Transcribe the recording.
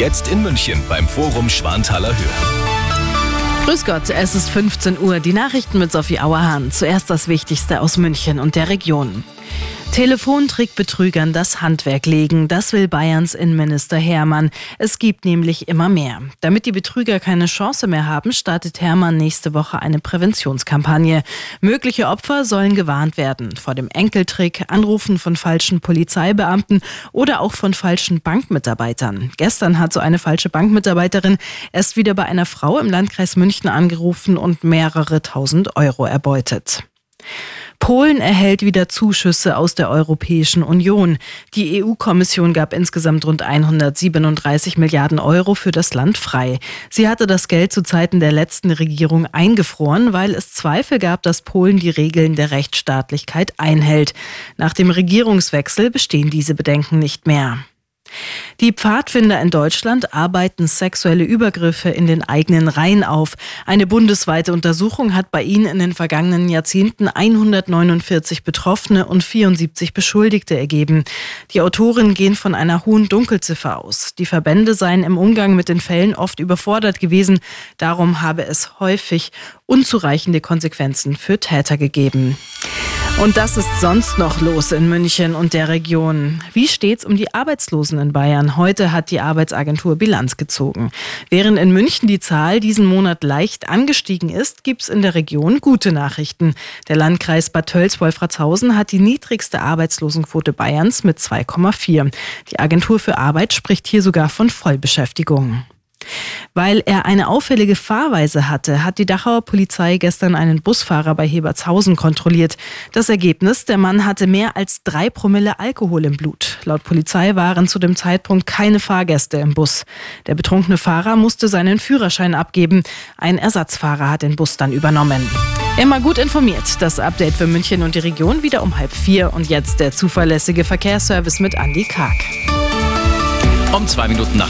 Jetzt in München beim Forum Schwanthaler Höhe. Grüß Gott, es ist 15 Uhr. Die Nachrichten mit Sophie Auerhahn. Zuerst das Wichtigste aus München und der Region. Telefontrickbetrügern das Handwerk legen, das will Bayerns Innenminister Hermann. Es gibt nämlich immer mehr. Damit die Betrüger keine Chance mehr haben, startet Hermann nächste Woche eine Präventionskampagne. Mögliche Opfer sollen gewarnt werden vor dem Enkeltrick, Anrufen von falschen Polizeibeamten oder auch von falschen Bankmitarbeitern. Gestern hat so eine falsche Bankmitarbeiterin erst wieder bei einer Frau im Landkreis München angerufen und mehrere tausend Euro erbeutet. Polen erhält wieder Zuschüsse aus der Europäischen Union. Die EU-Kommission gab insgesamt rund 137 Milliarden Euro für das Land frei. Sie hatte das Geld zu Zeiten der letzten Regierung eingefroren, weil es Zweifel gab, dass Polen die Regeln der Rechtsstaatlichkeit einhält. Nach dem Regierungswechsel bestehen diese Bedenken nicht mehr. Die Pfadfinder in Deutschland arbeiten sexuelle Übergriffe in den eigenen Reihen auf. Eine bundesweite Untersuchung hat bei ihnen in den vergangenen Jahrzehnten 149 Betroffene und 74 Beschuldigte ergeben. Die Autoren gehen von einer hohen Dunkelziffer aus. Die Verbände seien im Umgang mit den Fällen oft überfordert gewesen. Darum habe es häufig unzureichende Konsequenzen für Täter gegeben. Und das ist sonst noch los in München und der Region. Wie steht's um die Arbeitslosen in Bayern? Heute hat die Arbeitsagentur Bilanz gezogen. Während in München die Zahl diesen Monat leicht angestiegen ist, gibt's in der Region gute Nachrichten. Der Landkreis Bad Tölz-Wolfratshausen hat die niedrigste Arbeitslosenquote Bayerns mit 2,4. Die Agentur für Arbeit spricht hier sogar von Vollbeschäftigung. Weil er eine auffällige Fahrweise hatte, hat die Dachauer Polizei gestern einen Busfahrer bei Hebertshausen kontrolliert. Das Ergebnis, der Mann hatte mehr als drei Promille Alkohol im Blut. Laut Polizei waren zu dem Zeitpunkt keine Fahrgäste im Bus. Der betrunkene Fahrer musste seinen Führerschein abgeben. Ein Ersatzfahrer hat den Bus dann übernommen. Immer gut informiert. Das Update für München und die Region wieder um halb vier. Und jetzt der zuverlässige Verkehrsservice mit Andy Karg. Um zwei Minuten nach